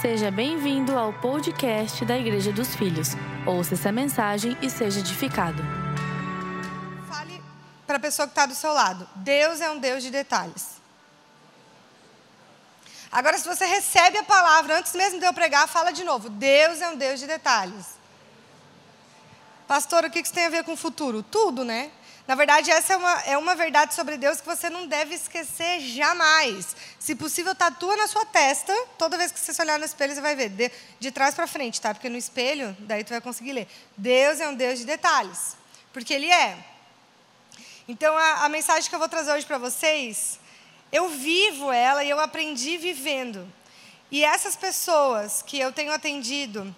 Seja bem-vindo ao podcast da Igreja dos Filhos. Ouça essa mensagem e seja edificado. Fale para a pessoa que está do seu lado: Deus é um Deus de detalhes. Agora, se você recebe a palavra antes mesmo de eu pregar, fala de novo: Deus é um Deus de detalhes. Pastor, o que isso tem a ver com o futuro? Tudo, né? Na verdade, essa é uma, é uma verdade sobre Deus que você não deve esquecer jamais. Se possível, tatua na sua testa. Toda vez que você se olhar no espelho, você vai ver. De, de trás para frente, tá? Porque no espelho, daí tu vai conseguir ler. Deus é um Deus de detalhes. Porque Ele é. Então, a, a mensagem que eu vou trazer hoje para vocês, eu vivo ela e eu aprendi vivendo. E essas pessoas que eu tenho atendido,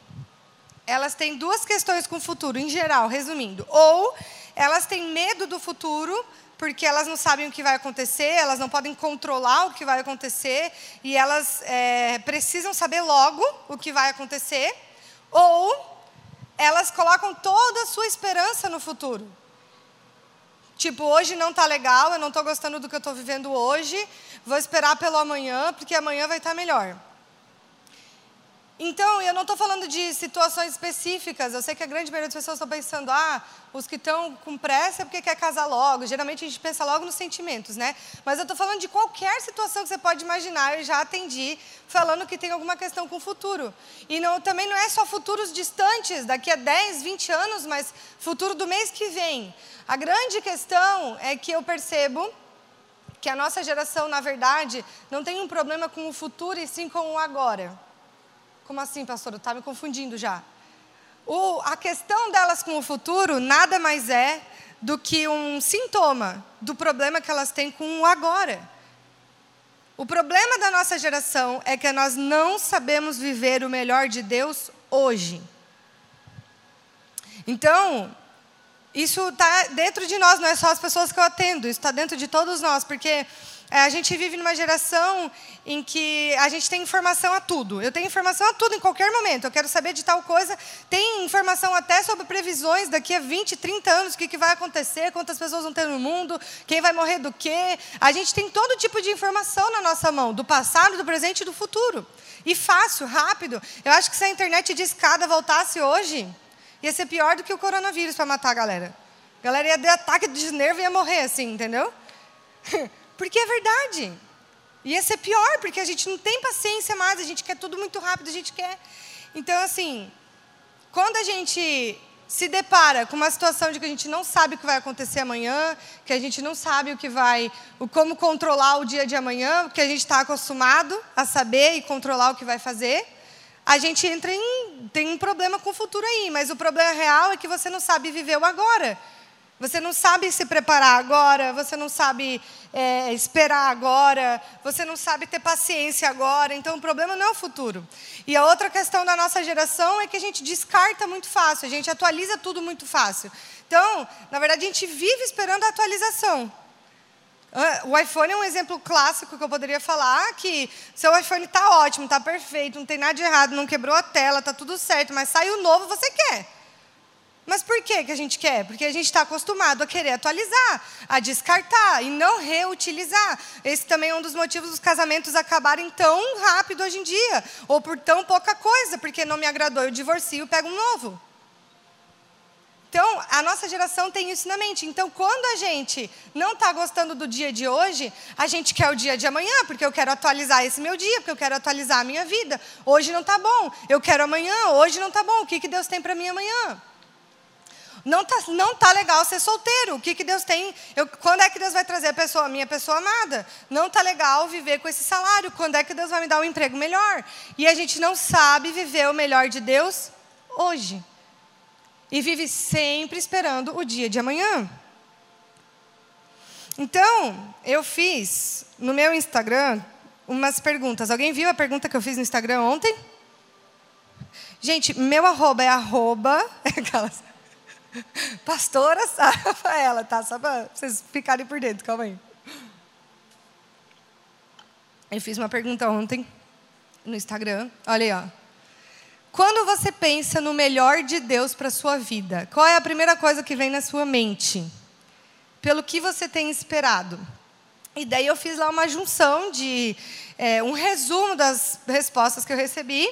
elas têm duas questões com o futuro, em geral, resumindo. Ou elas têm medo do futuro, porque elas não sabem o que vai acontecer, elas não podem controlar o que vai acontecer, e elas é, precisam saber logo o que vai acontecer. Ou elas colocam toda a sua esperança no futuro. Tipo, hoje não está legal, eu não estou gostando do que eu estou vivendo hoje, vou esperar pelo amanhã, porque amanhã vai estar tá melhor. Então, eu não estou falando de situações específicas. Eu sei que a grande maioria das pessoas estão pensando, ah, os que estão com pressa é porque quer casar logo. Geralmente a gente pensa logo nos sentimentos, né? Mas eu estou falando de qualquer situação que você pode imaginar. Eu já atendi falando que tem alguma questão com o futuro. E não, também não é só futuros distantes, daqui a 10, 20 anos, mas futuro do mês que vem. A grande questão é que eu percebo que a nossa geração, na verdade, não tem um problema com o futuro e sim com o agora. Como assim, pastor? Está me confundindo já. O, a questão delas com o futuro nada mais é do que um sintoma do problema que elas têm com o agora. O problema da nossa geração é que nós não sabemos viver o melhor de Deus hoje. Então, isso está dentro de nós, não é só as pessoas que eu atendo, isso está dentro de todos nós, porque a gente vive numa geração em que a gente tem informação a tudo. Eu tenho informação a tudo em qualquer momento. Eu quero saber de tal coisa. Tem informação até sobre previsões daqui a 20, 30 anos, o que, que vai acontecer, quantas pessoas vão ter no mundo, quem vai morrer do quê. A gente tem todo tipo de informação na nossa mão, do passado, do presente e do futuro. E fácil, rápido. Eu acho que se a internet de escada voltasse hoje, ia ser pior do que o coronavírus para matar a galera. A galera ia ter ataque de nervo e ia morrer assim, entendeu? Porque é verdade. Ia ser pior, porque a gente não tem paciência mais, a gente quer tudo muito rápido, a gente quer. Então, assim, quando a gente se depara com uma situação de que a gente não sabe o que vai acontecer amanhã, que a gente não sabe o que vai, o como controlar o dia de amanhã, que a gente está acostumado a saber e controlar o que vai fazer, a gente entra em tem um problema com o futuro aí. Mas o problema real é que você não sabe viver o agora. Você não sabe se preparar agora, você não sabe é, esperar agora, você não sabe ter paciência agora. Então, o problema não é o futuro. E a outra questão da nossa geração é que a gente descarta muito fácil, a gente atualiza tudo muito fácil. Então, na verdade, a gente vive esperando a atualização. Ah, o iPhone é um exemplo clássico que eu poderia falar que seu iPhone está ótimo, está perfeito, não tem nada de errado, não quebrou a tela, está tudo certo, mas saiu novo, você quer. Mas por que, que a gente quer? Porque a gente está acostumado a querer atualizar, a descartar e não reutilizar. Esse também é um dos motivos dos casamentos acabarem tão rápido hoje em dia, ou por tão pouca coisa, porque não me agradou, eu divorcio e pego um novo. Então, a nossa geração tem isso na mente. Então, quando a gente não está gostando do dia de hoje, a gente quer o dia de amanhã, porque eu quero atualizar esse meu dia, porque eu quero atualizar a minha vida. Hoje não está bom, eu quero amanhã, hoje não está bom. O que, que Deus tem para mim amanhã? Não tá, não tá legal ser solteiro. O que, que Deus tem? Eu, quando é que Deus vai trazer a pessoa, minha pessoa amada? Não tá legal viver com esse salário. Quando é que Deus vai me dar um emprego melhor? E a gente não sabe viver o melhor de Deus hoje. E vive sempre esperando o dia de amanhã. Então, eu fiz no meu Instagram umas perguntas. Alguém viu a pergunta que eu fiz no Instagram ontem? Gente, meu arroba é arroba. Aquelas. Pastora Sara Rafaela, tá? Só para vocês ficarem por dentro, calma aí. Eu fiz uma pergunta ontem no Instagram. Olha aí, ó. Quando você pensa no melhor de Deus para sua vida, qual é a primeira coisa que vem na sua mente? Pelo que você tem esperado? E daí eu fiz lá uma junção de é, um resumo das respostas que eu recebi,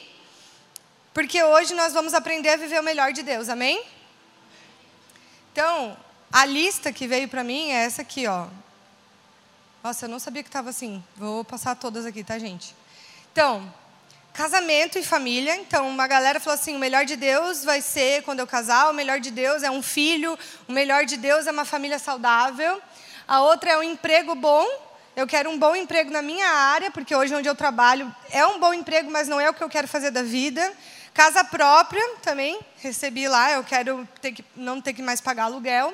porque hoje nós vamos aprender a viver o melhor de Deus, amém? Então, a lista que veio para mim é essa aqui, ó. Nossa, eu não sabia que estava assim. Vou passar todas aqui, tá, gente? Então, casamento e família. Então, uma galera falou assim: o melhor de Deus vai ser quando eu casar, o melhor de Deus é um filho, o melhor de Deus é uma família saudável. A outra é um emprego bom. Eu quero um bom emprego na minha área, porque hoje onde eu trabalho é um bom emprego, mas não é o que eu quero fazer da vida. Casa própria também, recebi lá, eu quero ter que, não ter que mais pagar aluguel.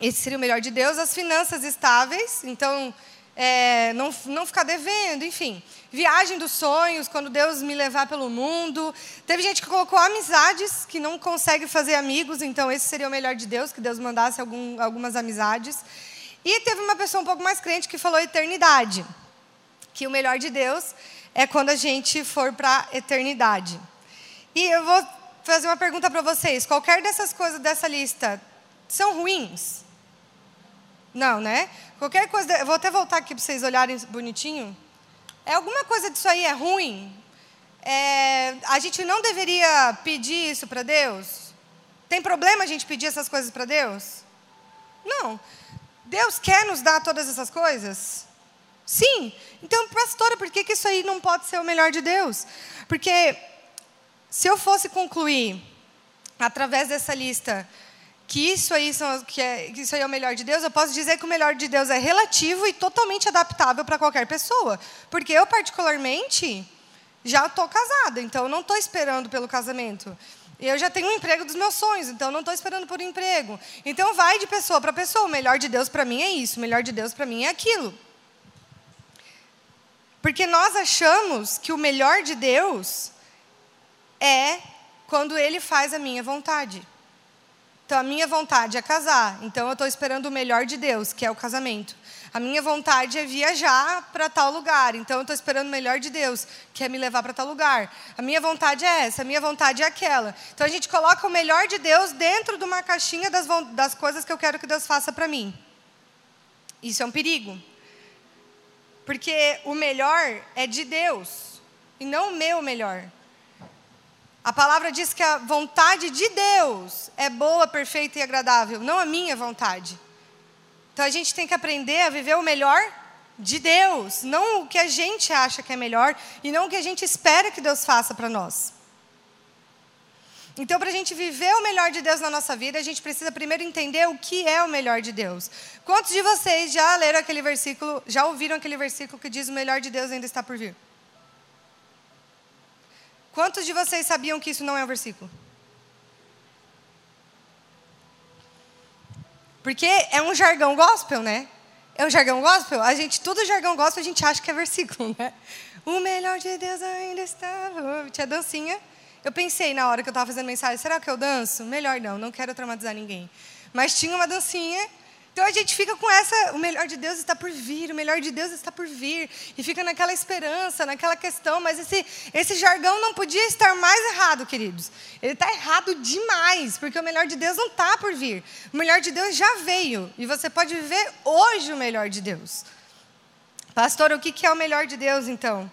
Esse seria o melhor de Deus. As finanças estáveis, então é, não, não ficar devendo, enfim. Viagem dos sonhos, quando Deus me levar pelo mundo. Teve gente que colocou amizades, que não consegue fazer amigos, então esse seria o melhor de Deus, que Deus mandasse algum, algumas amizades. E teve uma pessoa um pouco mais crente que falou eternidade, que o melhor de Deus é quando a gente for para a eternidade. E eu vou fazer uma pergunta para vocês: qualquer dessas coisas dessa lista são ruins? Não, né? Qualquer coisa. Vou até voltar aqui para vocês olharem bonitinho. É alguma coisa disso aí é ruim? É, a gente não deveria pedir isso para Deus? Tem problema a gente pedir essas coisas para Deus? Não. Deus quer nos dar todas essas coisas? Sim. Então, pastora, por que, que isso aí não pode ser o melhor de Deus? Porque se eu fosse concluir, através dessa lista, que isso aí, são, que, é, que isso aí é o melhor de Deus, eu posso dizer que o melhor de Deus é relativo e totalmente adaptável para qualquer pessoa. Porque eu, particularmente, já estou casada, então não estou esperando pelo casamento. Eu já tenho um emprego dos meus sonhos, então não estou esperando por um emprego. Então vai de pessoa para pessoa. O melhor de Deus para mim é isso, o melhor de Deus para mim é aquilo. Porque nós achamos que o melhor de Deus é quando Ele faz a minha vontade. Então, a minha vontade é casar. Então, eu estou esperando o melhor de Deus, que é o casamento. A minha vontade é viajar para tal lugar. Então, eu estou esperando o melhor de Deus, que é me levar para tal lugar. A minha vontade é essa, a minha vontade é aquela. Então, a gente coloca o melhor de Deus dentro de uma caixinha das, das coisas que eu quero que Deus faça para mim. Isso é um perigo. Porque o melhor é de Deus, e não o meu melhor. A palavra diz que a vontade de Deus é boa, perfeita e agradável, não a minha vontade. Então a gente tem que aprender a viver o melhor de Deus, não o que a gente acha que é melhor e não o que a gente espera que Deus faça para nós. Então, para a gente viver o melhor de Deus na nossa vida, a gente precisa primeiro entender o que é o melhor de Deus. Quantos de vocês já leram aquele versículo, já ouviram aquele versículo que diz o melhor de Deus ainda está por vir? Quantos de vocês sabiam que isso não é um versículo? Porque é um jargão gospel, né? É um jargão gospel? A gente, tudo jargão gospel, a gente acha que é versículo, né? O melhor de Deus ainda está. Tinha dancinha. Eu pensei na hora que eu estava fazendo mensagem, será que eu danço? Melhor não, não quero traumatizar ninguém. Mas tinha uma dancinha então a gente fica com essa, o melhor de Deus está por vir, o melhor de Deus está por vir, e fica naquela esperança, naquela questão, mas esse, esse jargão não podia estar mais errado, queridos. Ele está errado demais, porque o melhor de Deus não está por vir. O melhor de Deus já veio, e você pode viver hoje o melhor de Deus. Pastor, o que é o melhor de Deus então?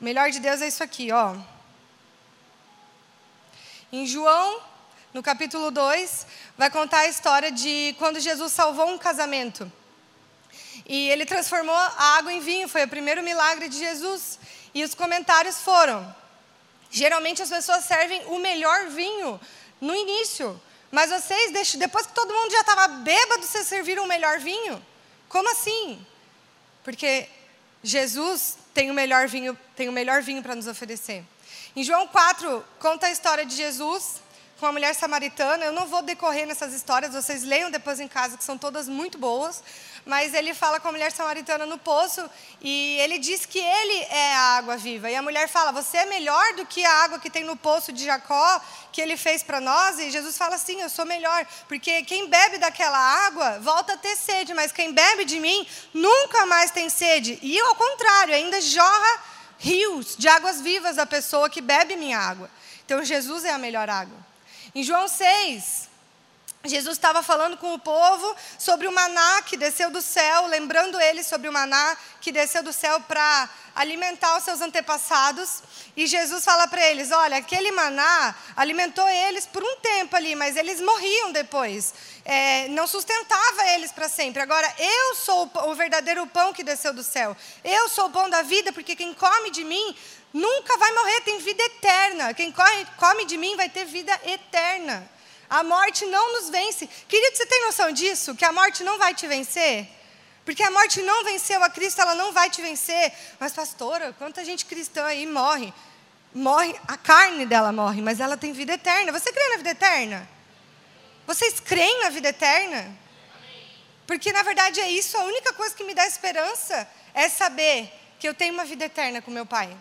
O melhor de Deus é isso aqui, ó. Em João no capítulo 2, vai contar a história de quando Jesus salvou um casamento. E ele transformou a água em vinho, foi o primeiro milagre de Jesus. E os comentários foram: geralmente as pessoas servem o melhor vinho no início, mas vocês, deixam, depois que todo mundo já estava bêbado, vocês serviram o melhor vinho? Como assim? Porque Jesus tem o melhor vinho, tem o melhor vinho para nos oferecer. Em João 4, conta a história de Jesus com a mulher samaritana. Eu não vou decorrer nessas histórias, vocês leiam depois em casa, que são todas muito boas. Mas ele fala com a mulher samaritana no poço e ele diz que ele é a água viva. E a mulher fala: Você é melhor do que a água que tem no poço de Jacó, que ele fez para nós? E Jesus fala: Sim, eu sou melhor, porque quem bebe daquela água volta a ter sede, mas quem bebe de mim nunca mais tem sede. E ao contrário, ainda jorra rios de águas vivas da pessoa que bebe minha água. Então Jesus é a melhor água. Em João 6, Jesus estava falando com o povo sobre o maná que desceu do céu, lembrando eles sobre o maná que desceu do céu para alimentar os seus antepassados. E Jesus fala para eles: olha, aquele maná alimentou eles por um tempo ali, mas eles morriam depois. É, não sustentava eles para sempre. Agora, eu sou o verdadeiro pão que desceu do céu. Eu sou o pão da vida, porque quem come de mim nunca vai morrer, tem vida eterna. Quem come, come de mim vai ter vida eterna. A morte não nos vence. Querido, você tem noção disso? Que a morte não vai te vencer? Porque a morte não venceu a Cristo, ela não vai te vencer. Mas, pastora, quanta gente cristã aí morre? Morre, a carne dela morre, mas ela tem vida eterna. Você crê na vida eterna? Vocês creem na vida eterna? Porque, na verdade, é isso. A única coisa que me dá esperança é saber que eu tenho uma vida eterna com meu Pai.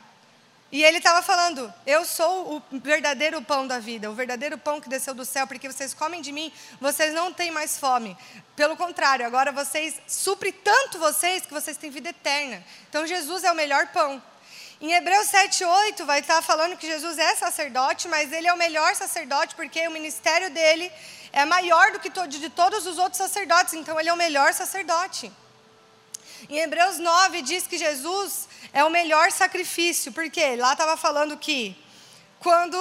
E ele estava falando: Eu sou o verdadeiro pão da vida, o verdadeiro pão que desceu do céu, porque vocês comem de mim, vocês não têm mais fome. Pelo contrário, agora vocês supre tanto vocês que vocês têm vida eterna. Então Jesus é o melhor pão. Em Hebreus 7:8 vai estar falando que Jesus é sacerdote, mas ele é o melhor sacerdote porque o ministério dele é maior do que de todos os outros sacerdotes, então ele é o melhor sacerdote. Em Hebreus 9 diz que Jesus é o melhor sacrifício, porque lá estava falando que quando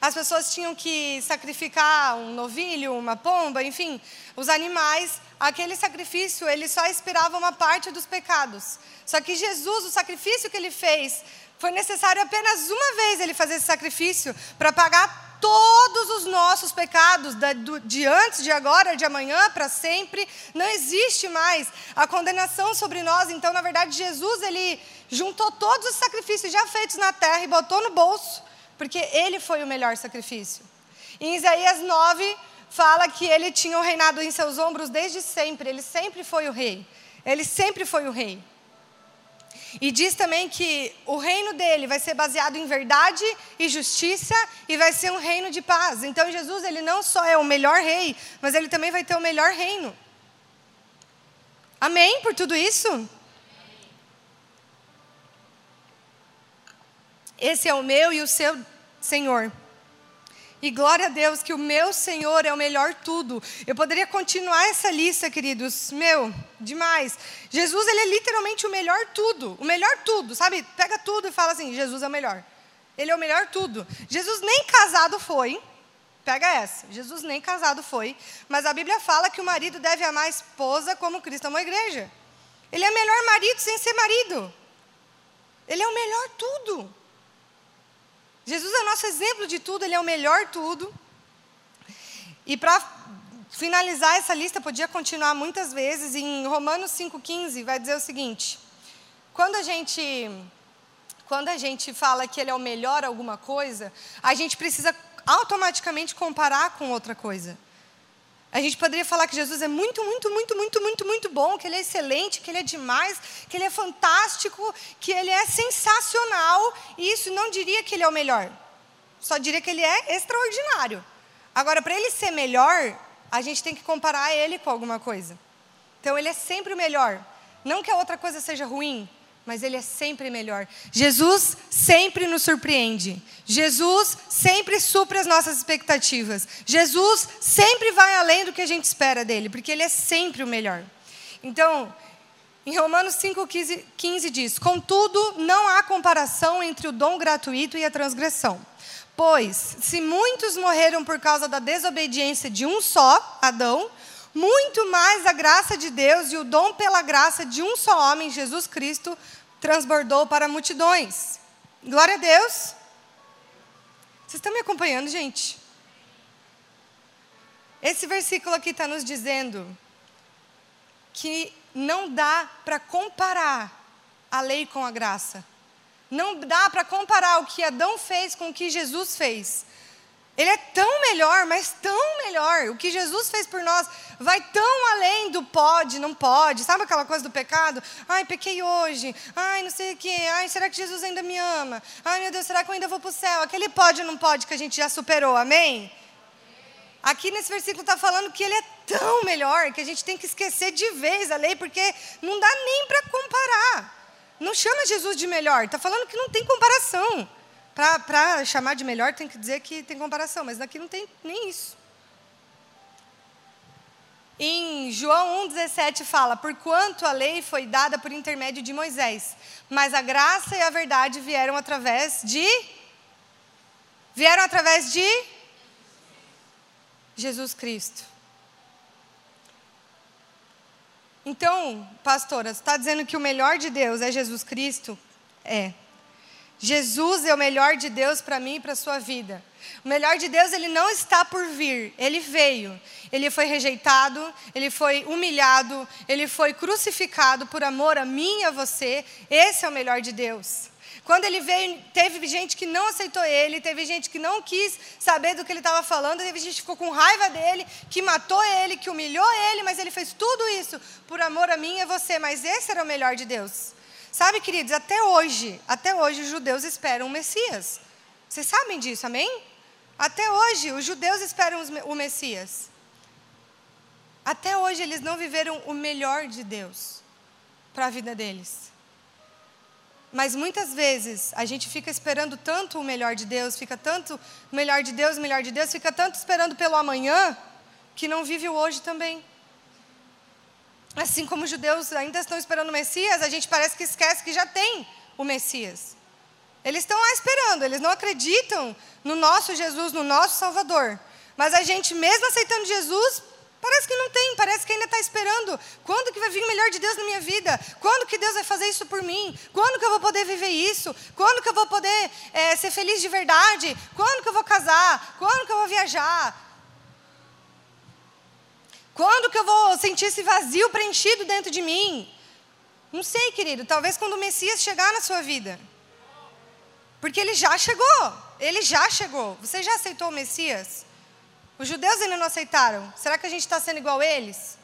as pessoas tinham que sacrificar um novilho, uma pomba, enfim, os animais, aquele sacrifício ele só expirava uma parte dos pecados. Só que Jesus, o sacrifício que ele fez, foi necessário apenas uma vez ele fazer esse sacrifício para pagar todos os nossos pecados, de antes, de agora, de amanhã, para sempre, não existe mais a condenação sobre nós. Então, na verdade, Jesus, ele juntou todos os sacrifícios já feitos na terra e botou no bolso, porque ele foi o melhor sacrifício. Em Isaías 9, fala que ele tinha o reinado em seus ombros desde sempre, ele sempre foi o rei. Ele sempre foi o rei. E diz também que o reino dele vai ser baseado em verdade e justiça e vai ser um reino de paz. Então Jesus, ele não só é o melhor rei, mas ele também vai ter o melhor reino. Amém por tudo isso? Esse é o meu e o seu Senhor. E glória a Deus que o meu Senhor é o melhor tudo. Eu poderia continuar essa lista, queridos. Meu, demais. Jesus, ele é literalmente o melhor tudo. O melhor tudo, sabe? Pega tudo e fala assim: Jesus é o melhor. Ele é o melhor tudo. Jesus nem casado foi. Pega essa. Jesus nem casado foi. Mas a Bíblia fala que o marido deve amar a esposa como Cristo amou a igreja. Ele é o melhor marido sem ser marido. Ele é o melhor tudo. Jesus é o nosso exemplo de tudo, ele é o melhor tudo. E para finalizar essa lista, podia continuar muitas vezes, em Romanos 5,15 vai dizer o seguinte: quando a gente. Quando a gente fala que ele é o melhor alguma coisa, a gente precisa automaticamente comparar com outra coisa. A gente poderia falar que Jesus é muito, muito, muito, muito, muito, muito bom, que ele é excelente, que ele é demais, que ele é fantástico, que ele é sensacional. E isso não diria que ele é o melhor. Só diria que ele é extraordinário. Agora, para ele ser melhor, a gente tem que comparar ele com alguma coisa. Então, ele é sempre o melhor. Não que a outra coisa seja ruim, mas Ele é sempre melhor. Jesus sempre nos surpreende. Jesus sempre supre as nossas expectativas. Jesus sempre vai além do que a gente espera dele, porque Ele é sempre o melhor. Então, em Romanos 5,15 15 diz: Contudo, não há comparação entre o dom gratuito e a transgressão. Pois, se muitos morreram por causa da desobediência de um só, Adão, muito mais a graça de Deus e o dom pela graça de um só homem, Jesus Cristo, transbordou para multidões. Glória a Deus. Vocês estão me acompanhando, gente? Esse versículo aqui está nos dizendo que não dá para comparar a lei com a graça. Não dá para comparar o que Adão fez com o que Jesus fez. Ele é tão melhor, mas tão melhor. O que Jesus fez por nós vai tão além do pode, não pode. Sabe aquela coisa do pecado? Ai, pequei hoje. Ai, não sei o quê. Ai, será que Jesus ainda me ama? Ai, meu Deus, será que eu ainda vou para o céu? Aquele pode, não pode que a gente já superou. Amém? Aqui nesse versículo está falando que ele é tão melhor que a gente tem que esquecer de vez a lei, porque não dá nem para comparar. Não chama Jesus de melhor. Está falando que não tem comparação. Para chamar de melhor, tem que dizer que tem comparação, mas daqui não tem nem isso. Em João 1,17 fala: Porquanto a lei foi dada por intermédio de Moisés, mas a graça e a verdade vieram através de. Vieram através de Jesus Cristo. Então, pastora, você está dizendo que o melhor de Deus é Jesus Cristo? É. Jesus é o melhor de Deus para mim e para a sua vida. O melhor de Deus, ele não está por vir, ele veio. Ele foi rejeitado, ele foi humilhado, ele foi crucificado por amor a mim e a você. Esse é o melhor de Deus. Quando ele veio, teve gente que não aceitou ele, teve gente que não quis saber do que ele estava falando, teve gente que ficou com raiva dele, que matou ele, que humilhou ele, mas ele fez tudo isso por amor a mim e a você. Mas esse era o melhor de Deus. Sabe, queridos, até hoje, até hoje os judeus esperam o Messias. Vocês sabem disso, amém? Até hoje os judeus esperam o Messias. Até hoje eles não viveram o melhor de Deus para a vida deles. Mas muitas vezes a gente fica esperando tanto o melhor de Deus, fica tanto o melhor de Deus, o melhor de Deus, fica tanto esperando pelo amanhã, que não vive o hoje também. Assim como os judeus ainda estão esperando o Messias, a gente parece que esquece que já tem o Messias. Eles estão lá esperando, eles não acreditam no nosso Jesus, no nosso Salvador. Mas a gente, mesmo aceitando Jesus, parece que não tem, parece que ainda está esperando. Quando que vai vir o melhor de Deus na minha vida? Quando que Deus vai fazer isso por mim? Quando que eu vou poder viver isso? Quando que eu vou poder é, ser feliz de verdade? Quando que eu vou casar? Quando que eu vou viajar? Quando que eu vou sentir esse vazio preenchido dentro de mim? Não sei, querido, talvez quando o Messias chegar na sua vida. Porque ele já chegou, ele já chegou. Você já aceitou o Messias? Os judeus ainda não aceitaram. Será que a gente está sendo igual eles?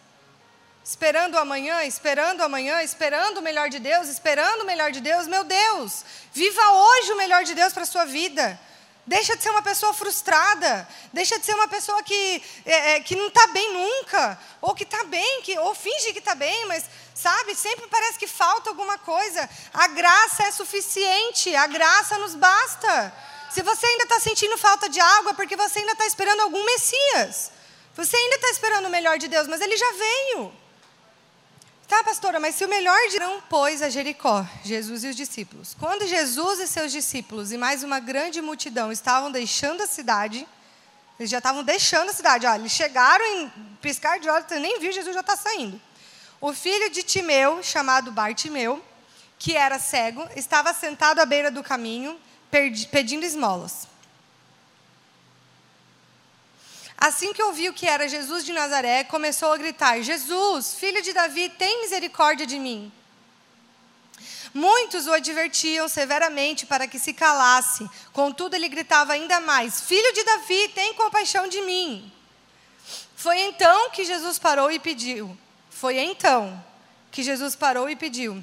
Esperando o amanhã, esperando o amanhã, esperando o melhor de Deus, esperando o melhor de Deus. Meu Deus, viva hoje o melhor de Deus para a sua vida. Deixa de ser uma pessoa frustrada. Deixa de ser uma pessoa que, é, é que não está bem nunca. Ou que está bem, que, ou finge que está bem, mas, sabe, sempre parece que falta alguma coisa. A graça é suficiente. A graça nos basta. Se você ainda está sentindo falta de algo, é porque você ainda está esperando algum Messias. Você ainda está esperando o melhor de Deus, mas ele já veio. Tá, pastora, mas se o melhor dirão, pois, a Jericó, Jesus e os discípulos. Quando Jesus e seus discípulos e mais uma grande multidão estavam deixando a cidade, eles já estavam deixando a cidade. Olha, eles chegaram em piscar de olhos, você nem viu, Jesus já está saindo. O filho de Timeu, chamado Bartimeu, que era cego, estava sentado à beira do caminho, pedindo esmolas. Assim que ouviu que era Jesus de Nazaré, começou a gritar: Jesus, filho de Davi, tem misericórdia de mim. Muitos o advertiam severamente para que se calasse, contudo ele gritava ainda mais: Filho de Davi, tem compaixão de mim. Foi então que Jesus parou e pediu. Foi então que Jesus parou e pediu: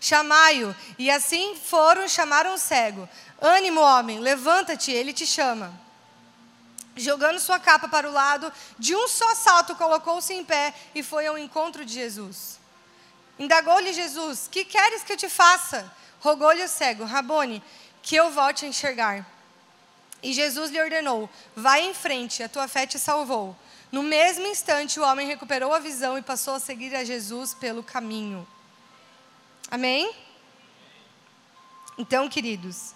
Chamai-o. E assim foram, chamaram o cego: Ânimo, homem, levanta-te, ele te chama jogando sua capa para o lado, de um só salto colocou-se em pé e foi ao encontro de Jesus. Indagou-lhe Jesus: Que queres que eu te faça? Rogou-lhe o cego: Rabone, que eu volte a enxergar. E Jesus lhe ordenou: Vai em frente, a tua fé te salvou. No mesmo instante, o homem recuperou a visão e passou a seguir a Jesus pelo caminho. Amém? Então, queridos,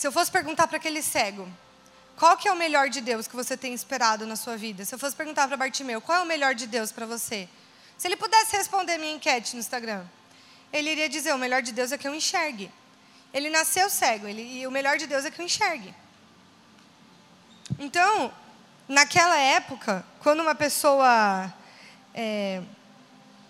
Se eu fosse perguntar para aquele cego, qual que é o melhor de Deus que você tem esperado na sua vida? Se eu fosse perguntar para Bartimeu, qual é o melhor de Deus para você? Se ele pudesse responder minha enquete no Instagram, ele iria dizer: o melhor de Deus é que eu enxergue. Ele nasceu cego, ele, e o melhor de Deus é que eu enxergue. Então, naquela época, quando uma pessoa é,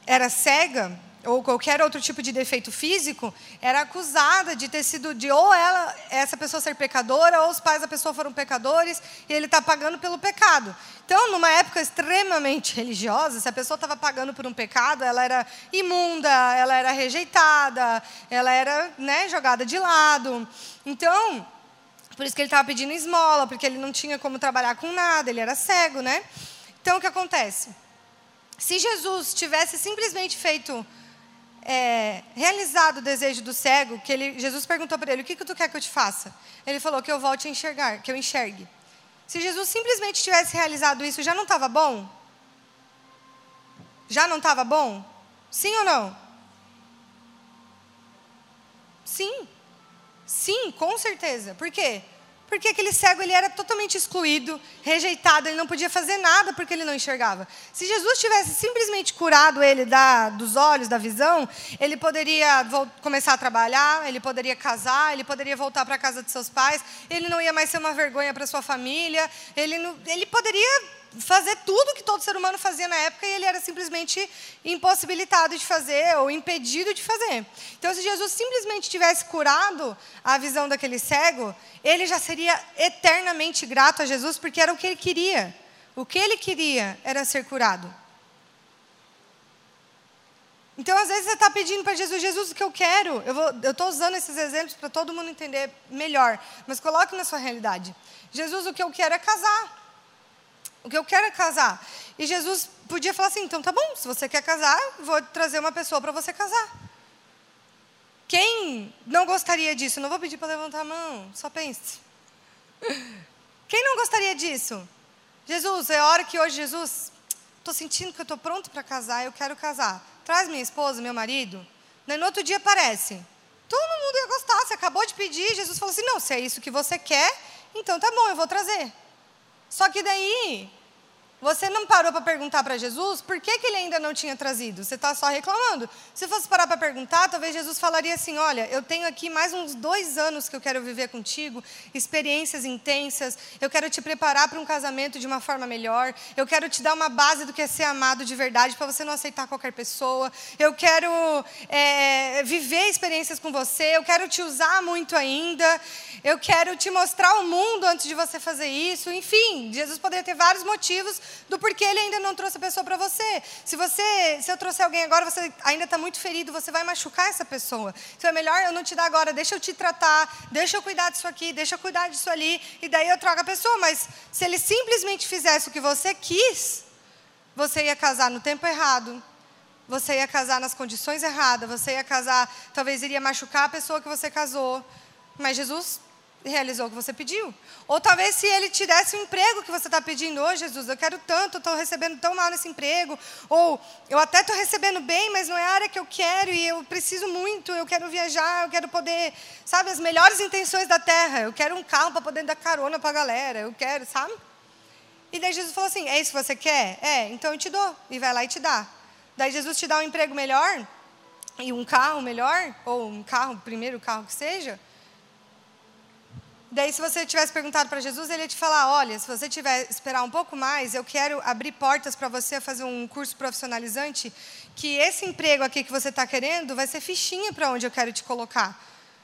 era cega, ou qualquer outro tipo de defeito físico, era acusada de ter sido de ou ela, essa pessoa ser pecadora, ou os pais da pessoa foram pecadores e ele está pagando pelo pecado. Então, numa época extremamente religiosa, se a pessoa estava pagando por um pecado, ela era imunda, ela era rejeitada, ela era né, jogada de lado. Então, por isso que ele estava pedindo esmola, porque ele não tinha como trabalhar com nada, ele era cego, né? Então, o que acontece? Se Jesus tivesse simplesmente feito é, realizado o desejo do cego, que ele, Jesus perguntou para ele: O que, que tu quer que eu te faça? Ele falou: Que eu volte a enxergar, que eu enxergue. Se Jesus simplesmente tivesse realizado isso, já não estava bom? Já não estava bom? Sim ou não? Sim. Sim, com certeza. Por quê? Porque aquele cego ele era totalmente excluído, rejeitado, ele não podia fazer nada porque ele não enxergava. Se Jesus tivesse simplesmente curado ele da, dos olhos, da visão, ele poderia começar a trabalhar, ele poderia casar, ele poderia voltar para a casa de seus pais, ele não ia mais ser uma vergonha para sua família, ele, não, ele poderia fazer tudo que todo ser humano fazia na época e ele era simplesmente impossibilitado de fazer ou impedido de fazer. Então, se Jesus simplesmente tivesse curado a visão daquele cego, ele já seria eternamente grato a Jesus porque era o que ele queria. O que ele queria era ser curado. Então, às vezes, você está pedindo para Jesus, Jesus, o que eu quero? Eu estou usando esses exemplos para todo mundo entender melhor, mas coloque na sua realidade. Jesus, o que eu quero é casar. O que eu quero é casar. E Jesus podia falar assim: então tá bom, se você quer casar, vou trazer uma pessoa para você casar. Quem não gostaria disso? Não vou pedir para levantar a mão, só pense. Quem não gostaria disso? Jesus, é hora que hoje, Jesus, estou sentindo que eu estou pronto para casar, eu quero casar. Traz minha esposa, meu marido. No outro dia aparece. Todo mundo ia gostar, você acabou de pedir. Jesus falou assim: não, se é isso que você quer, então tá bom, eu vou trazer. Só que daí, você não parou para perguntar para Jesus por que, que ele ainda não tinha trazido. Você está só reclamando. Se fosse parar para perguntar, talvez Jesus falaria assim: Olha, eu tenho aqui mais uns dois anos que eu quero viver contigo, experiências intensas. Eu quero te preparar para um casamento de uma forma melhor. Eu quero te dar uma base do que é ser amado de verdade, para você não aceitar qualquer pessoa. Eu quero é, viver experiências com você. Eu quero te usar muito ainda. Eu quero te mostrar o mundo antes de você fazer isso. Enfim, Jesus poderia ter vários motivos do porquê ele ainda não trouxe a pessoa para você. Se você, se eu trouxer alguém agora, você ainda está muito ferido, você vai machucar essa pessoa. Então é melhor eu não te dar agora, deixa eu te tratar, deixa eu cuidar disso aqui, deixa eu cuidar disso ali, e daí eu trago a pessoa. Mas se ele simplesmente fizesse o que você quis, você ia casar no tempo errado, você ia casar nas condições erradas, você ia casar, talvez iria machucar a pessoa que você casou. Mas Jesus realizou o que você pediu. Ou talvez se ele te desse o emprego que você está pedindo hoje, Jesus, eu quero tanto, estou recebendo tão mal nesse emprego. Ou eu até estou recebendo bem, mas não é a área que eu quero e eu preciso muito, eu quero viajar, eu quero poder, sabe, as melhores intenções da terra. Eu quero um carro para poder dar carona para a galera, eu quero, sabe? E daí Jesus falou assim: é isso que você quer? É, então eu te dou. E vai lá e te dá. Daí Jesus te dá um emprego melhor e um carro melhor, ou um carro, primeiro carro que seja Daí, se você tivesse perguntado para Jesus, ele ia te falar: olha, se você tiver esperar um pouco mais, eu quero abrir portas para você fazer um curso profissionalizante, que esse emprego aqui que você está querendo vai ser fichinha para onde eu quero te colocar.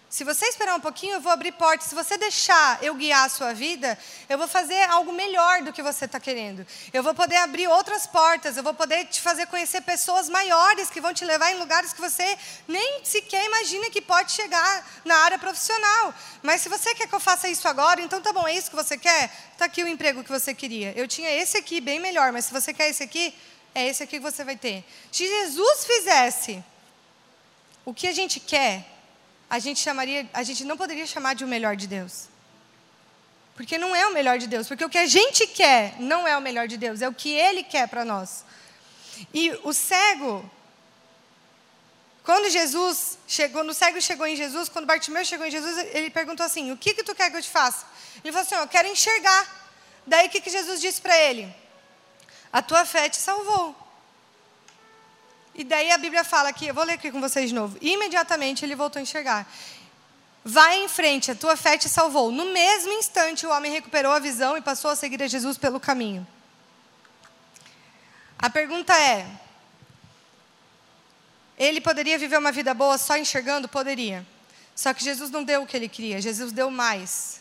Se você esperar um pouquinho, eu vou abrir portas. Se você deixar eu guiar a sua vida, eu vou fazer algo melhor do que você está querendo. Eu vou poder abrir outras portas. Eu vou poder te fazer conhecer pessoas maiores que vão te levar em lugares que você nem sequer imagina que pode chegar na área profissional. Mas se você quer que eu faça isso agora, então tá bom, é isso que você quer? Está aqui o emprego que você queria. Eu tinha esse aqui bem melhor, mas se você quer esse aqui, é esse aqui que você vai ter. Se Jesus fizesse o que a gente quer, a gente chamaria, a gente não poderia chamar de o melhor de Deus. Porque não é o melhor de Deus, porque o que a gente quer não é o melhor de Deus, é o que ele quer para nós. E o cego quando Jesus chegou, no cego chegou em Jesus, quando Bartimeu chegou em Jesus, ele perguntou assim: "O que que tu quer que eu te faça?" Ele falou assim: "Eu quero enxergar." Daí o que que Jesus disse para ele? "A tua fé te salvou." E daí a Bíblia fala aqui, eu vou ler aqui com vocês de novo. Imediatamente ele voltou a enxergar. Vai em frente, a tua fé te salvou. No mesmo instante, o homem recuperou a visão e passou a seguir a Jesus pelo caminho. A pergunta é: ele poderia viver uma vida boa só enxergando? Poderia. Só que Jesus não deu o que ele queria, Jesus deu mais.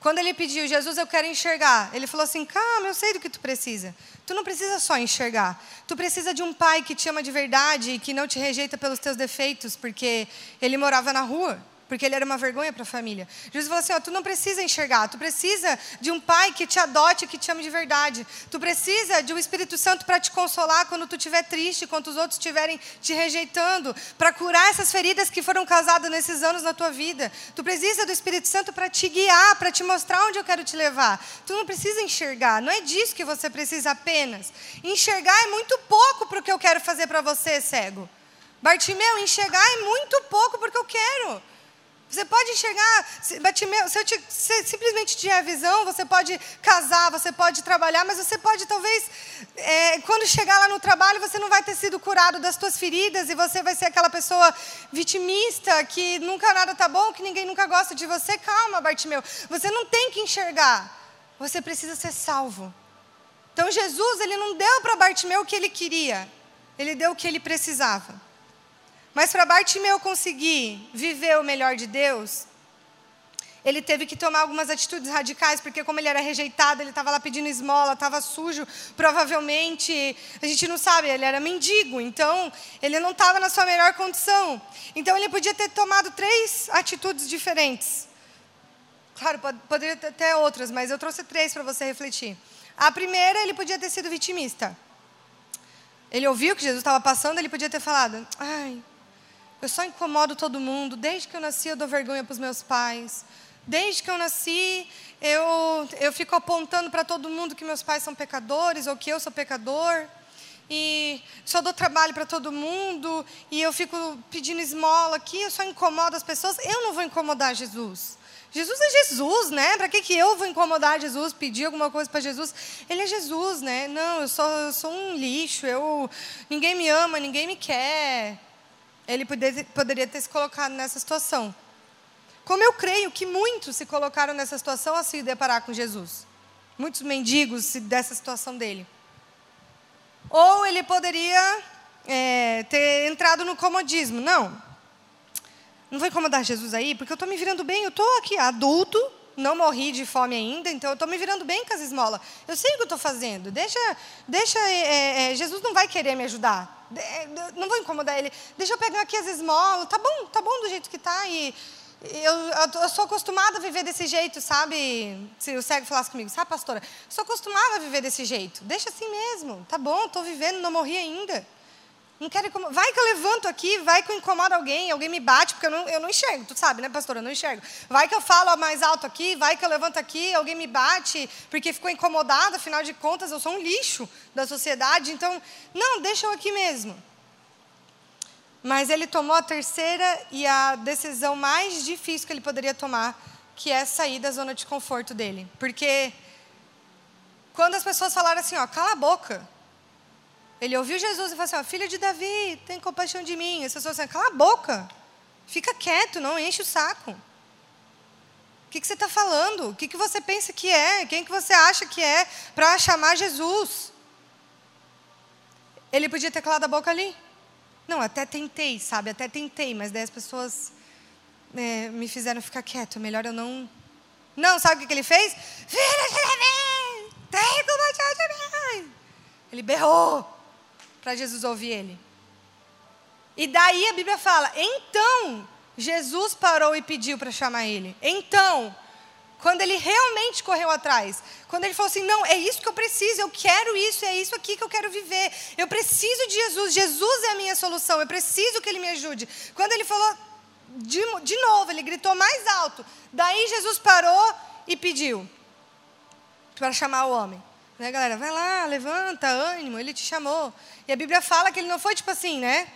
Quando ele pediu, Jesus, eu quero enxergar, ele falou assim: calma, eu sei do que tu precisa. Tu não precisa só enxergar. Tu precisa de um pai que te ama de verdade e que não te rejeita pelos teus defeitos, porque ele morava na rua. Porque ele era uma vergonha para a família. Jesus falou assim: ó, tu não precisa enxergar, tu precisa de um pai que te adote, que te ame de verdade. Tu precisa de um Espírito Santo para te consolar quando tu estiver triste, quando os outros estiverem te rejeitando, para curar essas feridas que foram causadas nesses anos na tua vida. Tu precisa do Espírito Santo para te guiar, para te mostrar onde eu quero te levar. Tu não precisa enxergar, não é disso que você precisa apenas. Enxergar é muito pouco para o que eu quero fazer para você, cego. Bartimeu, enxergar é muito pouco porque eu quero. Você pode enxergar, Batimeu, se eu te, se simplesmente tiver visão, você pode casar, você pode trabalhar, mas você pode talvez, é, quando chegar lá no trabalho, você não vai ter sido curado das suas feridas e você vai ser aquela pessoa vitimista, que nunca nada está bom, que ninguém nunca gosta de você. Calma, Bartimeu, você não tem que enxergar, você precisa ser salvo. Então Jesus, ele não deu para Bartimeu o que ele queria, ele deu o que ele precisava. Mas para Bartimeu conseguir viver o melhor de Deus, ele teve que tomar algumas atitudes radicais, porque como ele era rejeitado, ele estava lá pedindo esmola, estava sujo, provavelmente, a gente não sabe, ele era mendigo, então ele não estava na sua melhor condição. Então ele podia ter tomado três atitudes diferentes. Claro, poderia ter até outras, mas eu trouxe três para você refletir. A primeira, ele podia ter sido vitimista. Ele ouviu que Jesus estava passando, ele podia ter falado: ai, eu só incomodo todo mundo. Desde que eu nasci, eu dou vergonha para os meus pais. Desde que eu nasci, eu, eu fico apontando para todo mundo que meus pais são pecadores ou que eu sou pecador. E só dou trabalho para todo mundo. E eu fico pedindo esmola aqui, eu só incomodo as pessoas. Eu não vou incomodar Jesus. Jesus é Jesus, né? Para que, que eu vou incomodar Jesus, pedir alguma coisa para Jesus? Ele é Jesus, né? Não, eu sou, eu sou um lixo, eu, ninguém me ama, ninguém me quer ele poderia ter se colocado nessa situação. Como eu creio que muitos se colocaram nessa situação ao se deparar com Jesus. Muitos mendigos dessa situação dele. Ou ele poderia é, ter entrado no comodismo. Não, não vou incomodar Jesus aí, porque eu estou me virando bem, eu estou aqui adulto, não morri de fome ainda, então eu estou me virando bem com as esmolas. Eu sei o que eu estou fazendo. Deixa, deixa é, é, Jesus não vai querer me ajudar. É, não vou incomodar ele. Deixa eu pegar aqui as esmolas. Tá bom, tá bom do jeito que tá. E eu, eu, sou acostumada a viver desse jeito, sabe? Se o cego falasse comigo, sabe, pastora? Sou acostumada a viver desse jeito. Deixa assim mesmo. Tá bom, estou vivendo, não morri ainda. Não quero incomodar. Vai que eu levanto aqui, vai que eu incomodo alguém, alguém me bate, porque eu não, eu não enxergo, tu sabe, né, pastora? Eu não enxergo. Vai que eu falo mais alto aqui, vai que eu levanto aqui, alguém me bate, porque ficou incomodado, afinal de contas, eu sou um lixo da sociedade, então, não, deixa eu aqui mesmo. Mas ele tomou a terceira e a decisão mais difícil que ele poderia tomar, que é sair da zona de conforto dele. Porque quando as pessoas falaram assim, ó, cala a boca, ele ouviu Jesus e falou assim: ó, Filho de Davi, tem compaixão de mim. As pessoas assim: Cala a boca. Fica quieto, não enche o saco. O que, que você está falando? O que, que você pensa que é? Quem que você acha que é para chamar Jesus? Ele podia ter calado a boca ali. Não, até tentei, sabe? Até tentei, mas daí as pessoas é, me fizeram ficar quieto. Melhor eu não. Não, sabe o que, que ele fez? Filho de Davi, tem compaixão de mim. Ele berrou para Jesus ouvir ele. E daí a Bíblia fala: então Jesus parou e pediu para chamar ele. Então, quando ele realmente correu atrás, quando ele falou assim: não, é isso que eu preciso, eu quero isso, é isso aqui que eu quero viver, eu preciso de Jesus, Jesus é a minha solução, eu preciso que ele me ajude. Quando ele falou de, de novo, ele gritou mais alto, daí Jesus parou e pediu para chamar o homem. Né, galera? Vai lá, levanta, ânimo, ele te chamou. E a Bíblia fala que ele não foi tipo assim, né?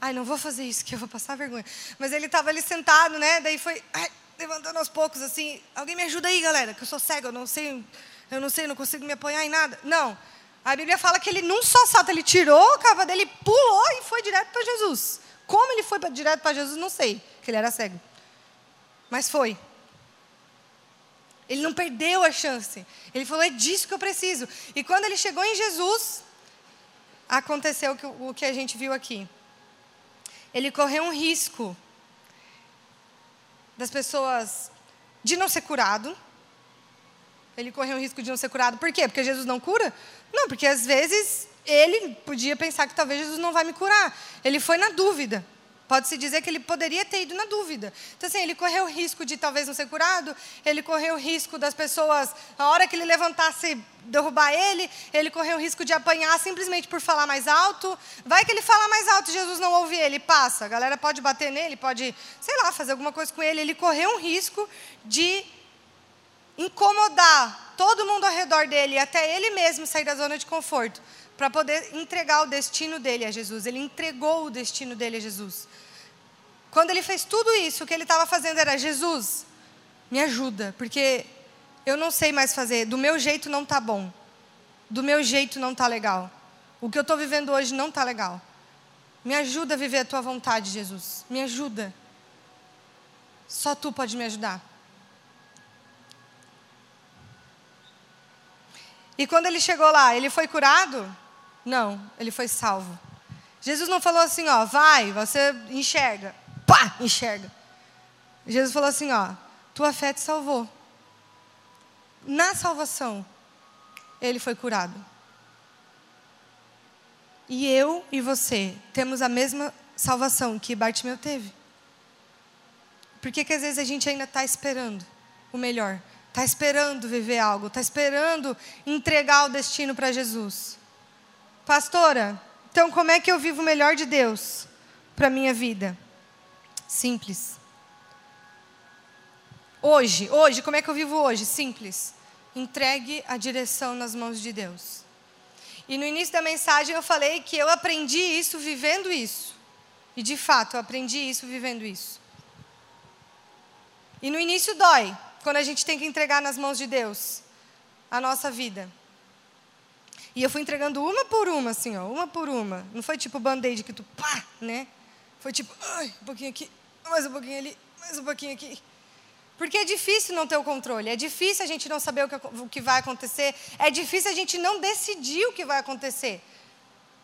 Ai, não vou fazer isso, que eu vou passar vergonha. Mas ele estava ali sentado, né? Daí foi ai, levantando aos poucos, assim. Alguém me ajuda aí, galera, que eu sou cego, eu não sei, eu não sei, não consigo me apoiar em nada. Não. A Bíblia fala que ele, num só salto, ele tirou a cava dele, pulou e foi direto para Jesus. Como ele foi pra, direto para Jesus, não sei, que ele era cego. Mas foi. Ele não perdeu a chance. Ele falou: é disso que eu preciso. E quando ele chegou em Jesus, aconteceu o que a gente viu aqui. Ele correu um risco das pessoas de não ser curado. Ele correu um risco de não ser curado. Por quê? Porque Jesus não cura? Não, porque às vezes ele podia pensar que talvez Jesus não vai me curar. Ele foi na dúvida. Pode-se dizer que ele poderia ter ido na dúvida. Então, assim, ele correu o risco de talvez não ser curado, ele correu o risco das pessoas, a hora que ele levantasse, derrubar ele, ele correu o risco de apanhar simplesmente por falar mais alto. Vai que ele fala mais alto, Jesus não ouve ele, passa. A galera pode bater nele, pode, sei lá, fazer alguma coisa com ele. Ele correu um risco de incomodar todo mundo ao redor dele, até ele mesmo sair da zona de conforto para poder entregar o destino dele a Jesus. Ele entregou o destino dele a Jesus. Quando ele fez tudo isso, o que ele estava fazendo era: Jesus, me ajuda, porque eu não sei mais fazer. Do meu jeito não está bom. Do meu jeito não está legal. O que eu estou vivendo hoje não está legal. Me ajuda a viver a tua vontade, Jesus. Me ajuda. Só tu pode me ajudar. E quando ele chegou lá, ele foi curado? Não, ele foi salvo. Jesus não falou assim, ó, vai, você enxerga. Pá, enxerga. Jesus falou assim, ó, tua fé te salvou. Na salvação, ele foi curado. E eu e você temos a mesma salvação que Bartimeu teve. Por que, que às vezes a gente ainda está esperando o melhor? Está esperando viver algo, está esperando entregar o destino para Jesus. Pastora, então como é que eu vivo o melhor de Deus para a minha vida? Simples. Hoje, hoje, como é que eu vivo hoje? Simples. Entregue a direção nas mãos de Deus. E no início da mensagem eu falei que eu aprendi isso vivendo isso. E de fato, eu aprendi isso vivendo isso. E no início dói, quando a gente tem que entregar nas mãos de Deus a nossa vida. E eu fui entregando uma por uma, assim, ó, uma por uma. Não foi tipo band-aid que tu pá, né? Foi tipo, ai, um pouquinho aqui, mais um pouquinho ali, mais um pouquinho aqui. Porque é difícil não ter o controle, é difícil a gente não saber o que, o que vai acontecer, é difícil a gente não decidir o que vai acontecer.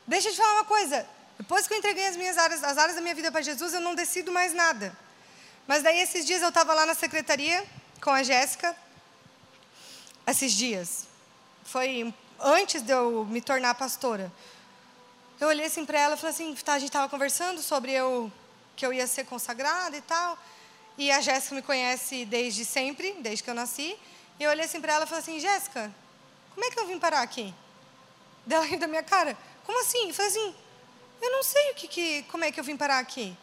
Deixa eu te falar uma coisa, depois que eu entreguei as minhas áreas, as áreas da minha vida para Jesus, eu não decido mais nada. Mas daí esses dias eu estava lá na secretaria com a Jéssica, esses dias. Foi antes de eu me tornar pastora. Eu olhei assim para ela e falei assim, tá, a gente estava conversando sobre eu que eu ia ser consagrada e tal. E a Jéssica me conhece desde sempre, desde que eu nasci. E eu olhei assim para ela e falei assim, Jéssica, como é que eu vim parar aqui? Dela riu da minha cara. Como assim? Eu falei assim, eu não sei o que, que, como é que eu vim parar aqui.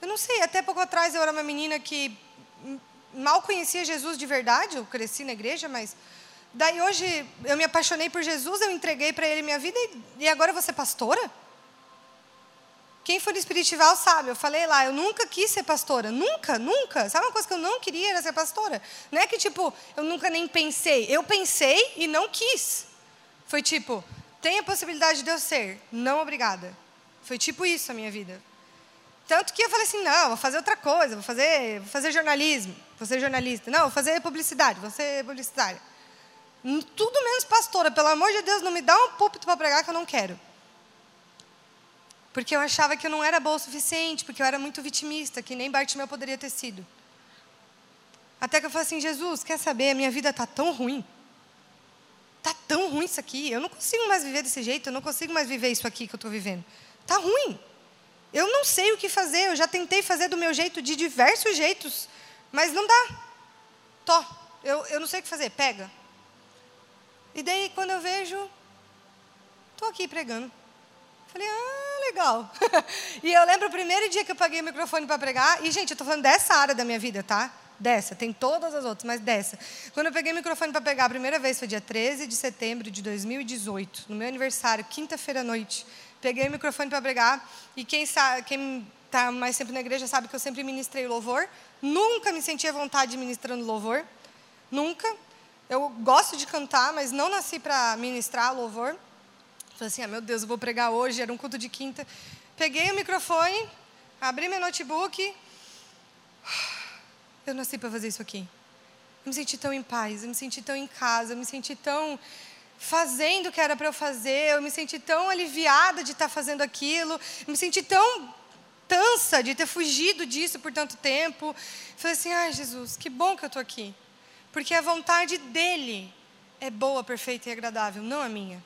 Eu não sei. Até pouco atrás eu era uma menina que mal conhecia Jesus de verdade. Eu cresci na igreja, mas Daí hoje eu me apaixonei por Jesus, eu entreguei para Ele minha vida e, e agora eu vou ser pastora? Quem for espiritual sabe, eu falei lá, eu nunca quis ser pastora, nunca, nunca. Sabe uma coisa que eu não queria era ser pastora? Não é que tipo, eu nunca nem pensei, eu pensei e não quis. Foi tipo, tem a possibilidade de eu ser, não obrigada. Foi tipo isso a minha vida. Tanto que eu falei assim, não, vou fazer outra coisa, vou fazer, vou fazer jornalismo, vou ser jornalista. Não, vou fazer publicidade, vou ser publicitária. Tudo menos pastora. Pelo amor de Deus, não me dá um púlpito para pregar que eu não quero. Porque eu achava que eu não era boa o suficiente, porque eu era muito vitimista, que nem Bartimeu poderia ter sido. Até que eu falei assim, Jesus, quer saber, a minha vida está tão ruim. Está tão ruim isso aqui. Eu não consigo mais viver desse jeito, eu não consigo mais viver isso aqui que eu estou vivendo. Está ruim. Eu não sei o que fazer, eu já tentei fazer do meu jeito de diversos jeitos, mas não dá. Tó, eu, eu não sei o que fazer, pega. E daí, quando eu vejo, estou aqui pregando. Falei, ah, legal. e eu lembro o primeiro dia que eu paguei o microfone para pregar, e, gente, eu estou falando dessa área da minha vida, tá? Dessa, tem todas as outras, mas dessa. Quando eu peguei o microfone para pegar a primeira vez, foi dia 13 de setembro de 2018, no meu aniversário, quinta-feira à noite. Peguei o microfone para pregar, e quem está quem tá mais sempre na igreja sabe que eu sempre ministrei louvor. Nunca me senti à vontade ministrando louvor. Nunca. Eu gosto de cantar, mas não nasci para ministrar louvor. Falei assim, ah, meu Deus, eu vou pregar hoje, era um culto de quinta. Peguei o microfone, abri meu notebook. Eu nasci para fazer isso aqui. Eu me senti tão em paz, eu me senti tão em casa, eu me senti tão fazendo o que era para eu fazer, eu me senti tão aliviada de estar tá fazendo aquilo, eu me senti tão tansa de ter fugido disso por tanto tempo. Falei assim, ai Jesus, que bom que eu estou aqui. Porque a vontade dele é boa, perfeita e agradável, não a minha.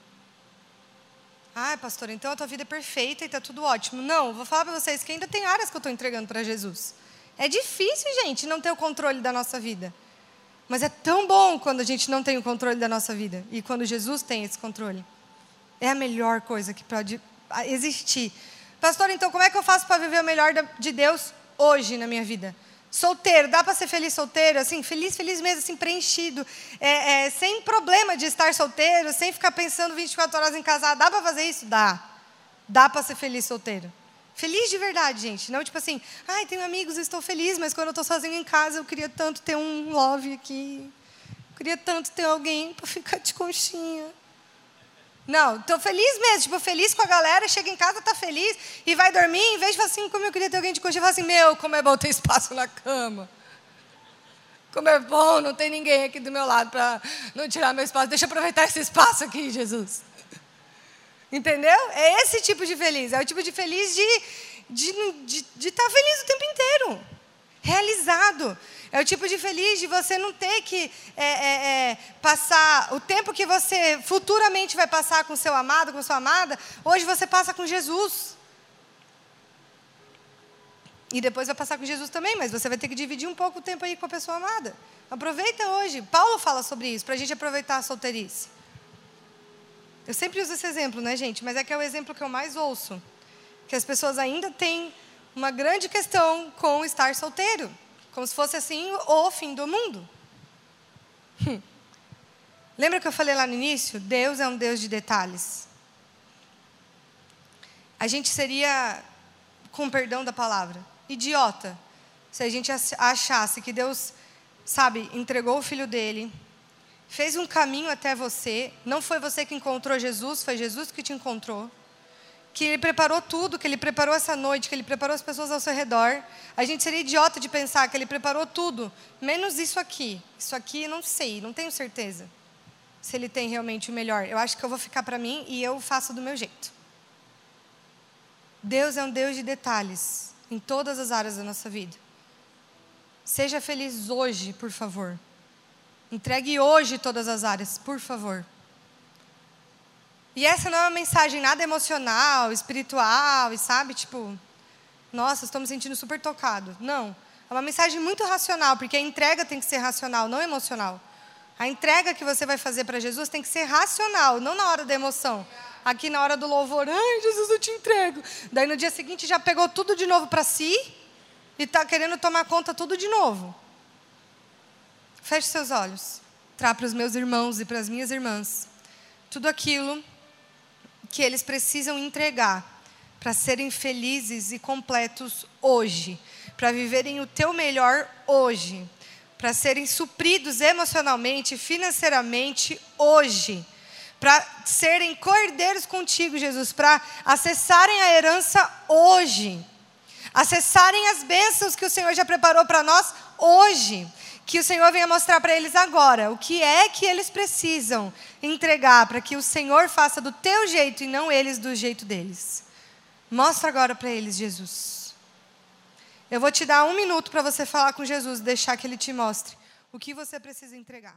Ah, pastor, então a tua vida é perfeita e está tudo ótimo. Não, vou falar para vocês que ainda tem áreas que eu estou entregando para Jesus. É difícil, gente, não ter o controle da nossa vida. Mas é tão bom quando a gente não tem o controle da nossa vida e quando Jesus tem esse controle. É a melhor coisa que pode existir. Pastor, então como é que eu faço para viver o melhor de Deus hoje na minha vida? Solteiro, dá para ser feliz solteiro, assim, feliz, feliz mesmo, assim, preenchido, é, é, sem problema de estar solteiro, sem ficar pensando 24 horas em casar, dá para fazer isso? Dá. Dá para ser feliz solteiro. Feliz de verdade, gente. Não tipo assim, ai, tenho amigos, estou feliz, mas quando eu estou sozinho em casa, eu queria tanto ter um love aqui. Eu queria tanto ter alguém para ficar de conchinha. Não, estou feliz mesmo, tipo, feliz com a galera, chega em casa, tá feliz e vai dormir, em vez de falar assim, como eu queria ter alguém de conchinha, fala assim, meu, como é bom ter espaço na cama. Como é bom, não tem ninguém aqui do meu lado para não tirar meu espaço. Deixa eu aproveitar esse espaço aqui, Jesus. Entendeu? É esse tipo de feliz. É o tipo de feliz de estar de, de, de tá feliz o tempo inteiro. Realizado. É o tipo de feliz de você não ter que é, é, é, passar o tempo que você futuramente vai passar com seu amado, com sua amada, hoje você passa com Jesus. E depois vai passar com Jesus também, mas você vai ter que dividir um pouco o tempo aí com a pessoa amada. Aproveita hoje. Paulo fala sobre isso, para a gente aproveitar a solteirice. Eu sempre uso esse exemplo, né, gente? Mas é que é o exemplo que eu mais ouço. Que as pessoas ainda têm uma grande questão com estar solteiro. Como se fosse assim o fim do mundo. Hum. Lembra que eu falei lá no início? Deus é um Deus de detalhes. A gente seria, com perdão da palavra, idiota se a gente achasse que Deus, sabe, entregou o filho dele, fez um caminho até você, não foi você que encontrou Jesus, foi Jesus que te encontrou. Que ele preparou tudo, que ele preparou essa noite, que ele preparou as pessoas ao seu redor. A gente seria idiota de pensar que ele preparou tudo, menos isso aqui. Isso aqui não sei, não tenho certeza se ele tem realmente o melhor. Eu acho que eu vou ficar para mim e eu faço do meu jeito. Deus é um Deus de detalhes em todas as áreas da nossa vida. Seja feliz hoje, por favor. Entregue hoje todas as áreas, por favor. E essa não é uma mensagem nada emocional, espiritual, e sabe, tipo, nossa, me sentindo super tocado. Não. É uma mensagem muito racional, porque a entrega tem que ser racional, não emocional. A entrega que você vai fazer para Jesus tem que ser racional, não na hora da emoção. Aqui na hora do louvor, ai, Jesus, eu te entrego. Daí no dia seguinte já pegou tudo de novo para si e está querendo tomar conta tudo de novo. Feche seus olhos. Trá para os meus irmãos e para as minhas irmãs tudo aquilo que eles precisam entregar para serem felizes e completos hoje, para viverem o teu melhor hoje, para serem supridos emocionalmente, financeiramente hoje, para serem cordeiros contigo, Jesus, para acessarem a herança hoje, acessarem as bênçãos que o Senhor já preparou para nós hoje que o Senhor venha mostrar para eles agora o que é que eles precisam entregar para que o Senhor faça do teu jeito e não eles do jeito deles. Mostra agora para eles, Jesus. Eu vou te dar um minuto para você falar com Jesus, deixar que ele te mostre o que você precisa entregar.